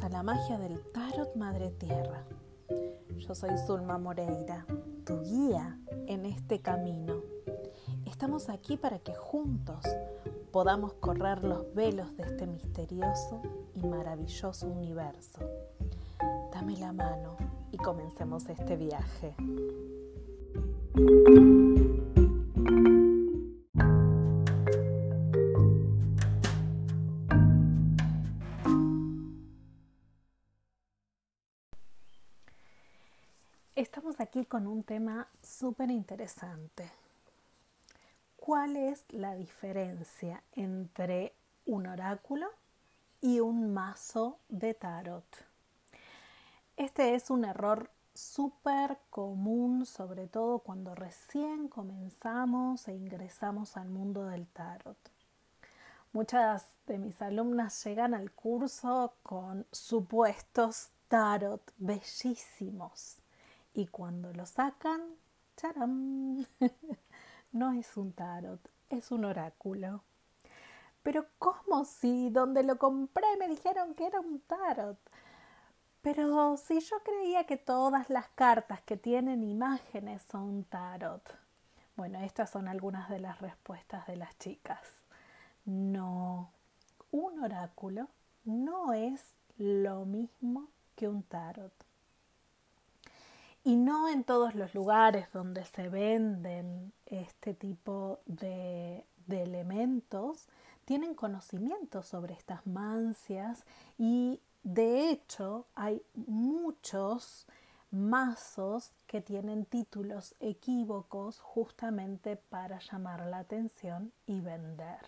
A la magia del Tarot Madre Tierra. Yo soy Zulma Moreira, tu guía en este camino. Estamos aquí para que juntos podamos correr los velos de este misterioso y maravilloso universo. Dame la mano y comencemos este viaje. Estamos aquí con un tema súper interesante. ¿Cuál es la diferencia entre un oráculo y un mazo de tarot? Este es un error súper común, sobre todo cuando recién comenzamos e ingresamos al mundo del tarot. Muchas de mis alumnas llegan al curso con supuestos tarot bellísimos y cuando lo sacan, ¡charam! no es un tarot, es un oráculo. Pero ¿cómo si donde lo compré me dijeron que era un tarot? Pero si yo creía que todas las cartas que tienen imágenes son tarot. Bueno, estas son algunas de las respuestas de las chicas. No, un oráculo no es lo mismo que un tarot. Y no en todos los lugares donde se venden este tipo de, de elementos tienen conocimiento sobre estas mancias y de hecho hay muchos mazos que tienen títulos equívocos justamente para llamar la atención y vender.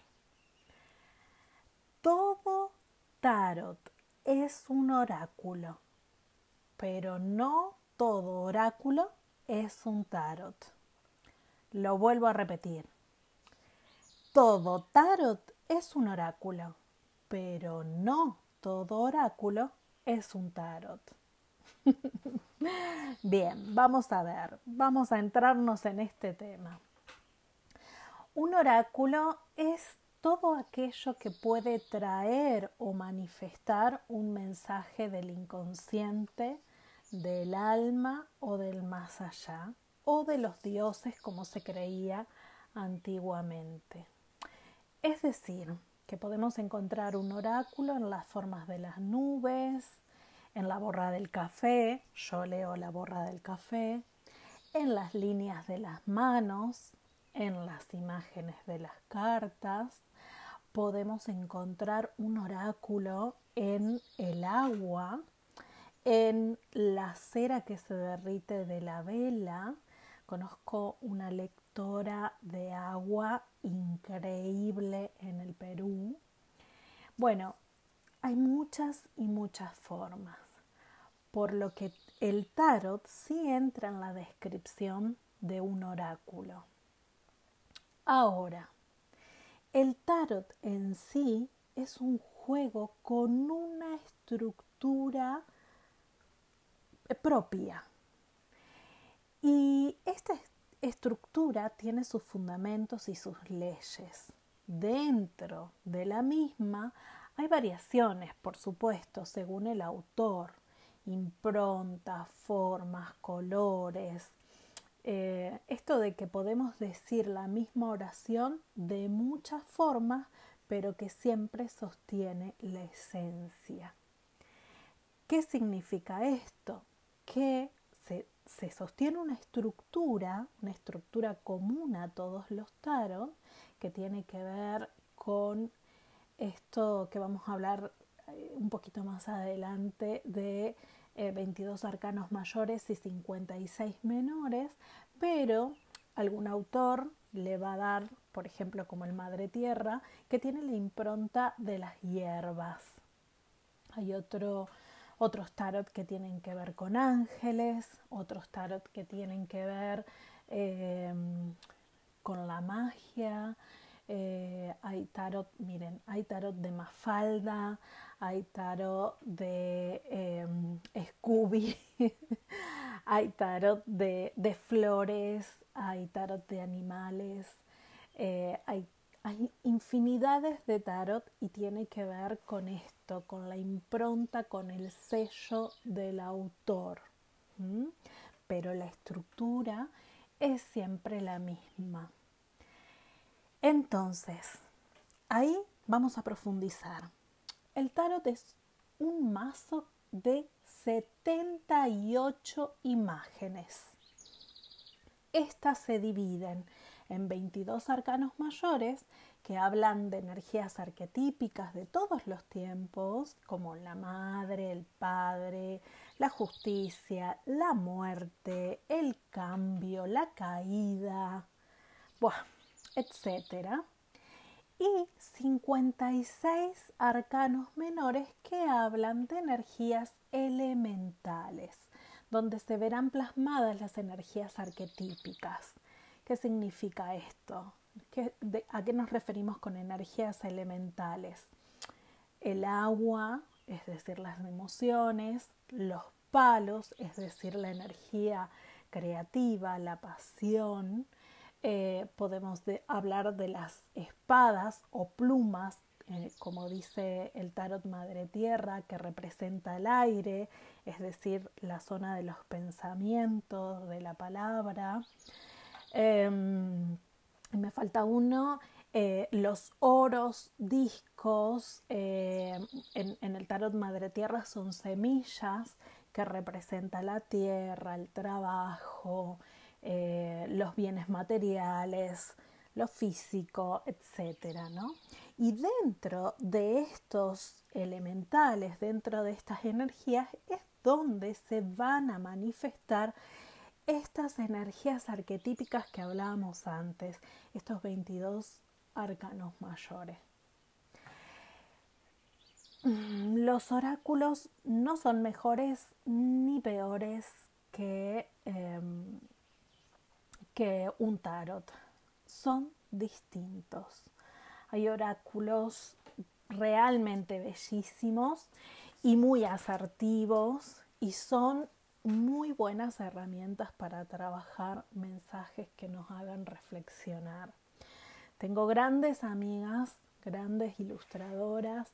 Todo tarot es un oráculo, pero no todo oráculo es un tarot. Lo vuelvo a repetir. Todo tarot es un oráculo, pero no todo oráculo es un tarot. Bien, vamos a ver, vamos a entrarnos en este tema. Un oráculo es todo aquello que puede traer o manifestar un mensaje del inconsciente, del alma o del más allá, o de los dioses como se creía antiguamente. Es decir, que podemos encontrar un oráculo en las formas de las nubes, en la borra del café, yo leo la borra del café, en las líneas de las manos, en las imágenes de las cartas, podemos encontrar un oráculo en el agua, en la cera que se derrite de la vela. Conozco una lectora de agua increíble en el Perú. Bueno, hay muchas y muchas formas, por lo que el tarot sí entra en la descripción de un oráculo. Ahora, el tarot en sí es un juego con una estructura propia. Y esta estructura tiene sus fundamentos y sus leyes. Dentro de la misma hay variaciones, por supuesto, según el autor, improntas, formas, colores. Eh, esto de que podemos decir la misma oración de muchas formas, pero que siempre sostiene la esencia. ¿Qué significa esto? Que se, sostiene una estructura, una estructura común a todos los tarot, que tiene que ver con esto que vamos a hablar eh, un poquito más adelante de 22 eh, arcanos mayores y 56 menores, pero algún autor le va a dar, por ejemplo, como el Madre Tierra, que tiene la impronta de las hierbas. Hay otro otros tarot que tienen que ver con ángeles, otros tarot que tienen que ver em, con la magia. Eh, hay tarot, miren, hay tarot de Mafalda, hay tarot de em, Scooby, hay tarot de, flores, hay tarot de animales, eh, hay, hay infinidades de tarot y tiene que ver con esto, con la impronta, con el sello del autor. Pero la estructura es siempre la misma. Entonces, ahí vamos a profundizar. El tarot es un mazo de 78 imágenes. Estas se dividen en 22 arcanos mayores que hablan de energías arquetípicas de todos los tiempos, como la madre, el padre, la justicia, la muerte, el cambio, la caída, etc. Y 56 arcanos menores que hablan de energías elementales, donde se verán plasmadas las energías arquetípicas. ¿Qué significa esto? ¿A qué nos referimos con energías elementales? El agua, es decir, las emociones, los palos, es decir, la energía creativa, la pasión. Eh, podemos hablar de las espadas o plumas, eh, como dice el tarot Madre Tierra, que representa el aire, es decir, la zona de los pensamientos, de la palabra. Em, me falta uno, eh, los oros, discos, eh, en, el tarot Madre Tierra son semillas que representa la tierra, el trabajo, eh, los bienes materiales, lo físico, etcétera, ¿no? Y dentro de estos elementales, dentro de estas energías, es donde se van a manifestar estas energías arquetípicas que hablábamos antes, estos 22 arcanos mayores. Los oráculos no son mejores ni peores que, em, que un tarot, son distintos. Hay oráculos realmente bellísimos y muy asertivos y son muy buenas herramientas para trabajar mensajes que nos hagan reflexionar. Tengo grandes amigas, grandes ilustradoras,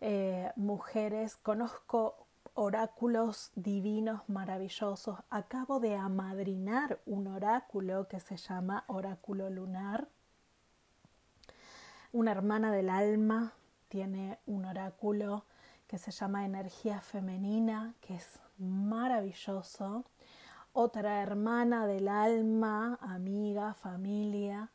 eh, mujeres, conozco oráculos divinos maravillosos. Acabo de amadrinar un oráculo que se llama Oráculo Lunar. Una hermana del alma tiene un oráculo que se llama Energía Femenina, que es maravilloso. Otra hermana del alma, amiga, familia,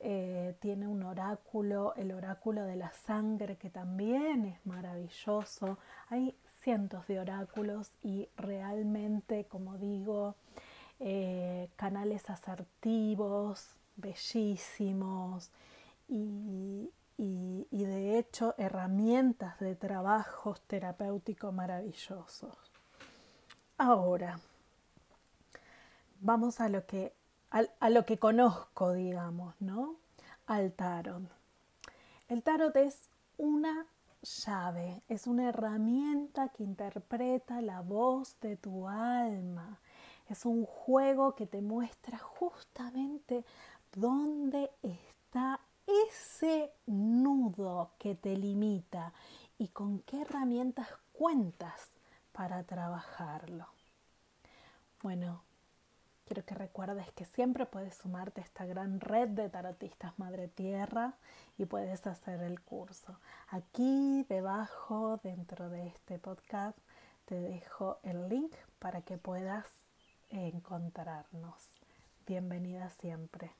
eh, tiene un oráculo, el oráculo de la sangre, que también es maravilloso. Hay cientos de oráculos y realmente, como digo, eh, canales asertivos, bellísimos y, y, de hecho herramientas de trabajos terapéuticos maravillosos. Ahora, vamos a lo que, a, lo que conozco, digamos, ¿no? Al tarot. El tarot es una llave, es una herramienta que interpreta la voz de tu alma. Es un juego que te muestra justamente dónde está ese nudo que te limita y con qué herramientas cuentas para trabajarlo. Bueno, quiero que recuerdes que siempre puedes sumarte a esta gran red de tarotistas Madre Tierra y puedes hacer el curso. Aquí debajo, dentro de este podcast, te dejo el link para que puedas encontrarnos. Bienvenida siempre.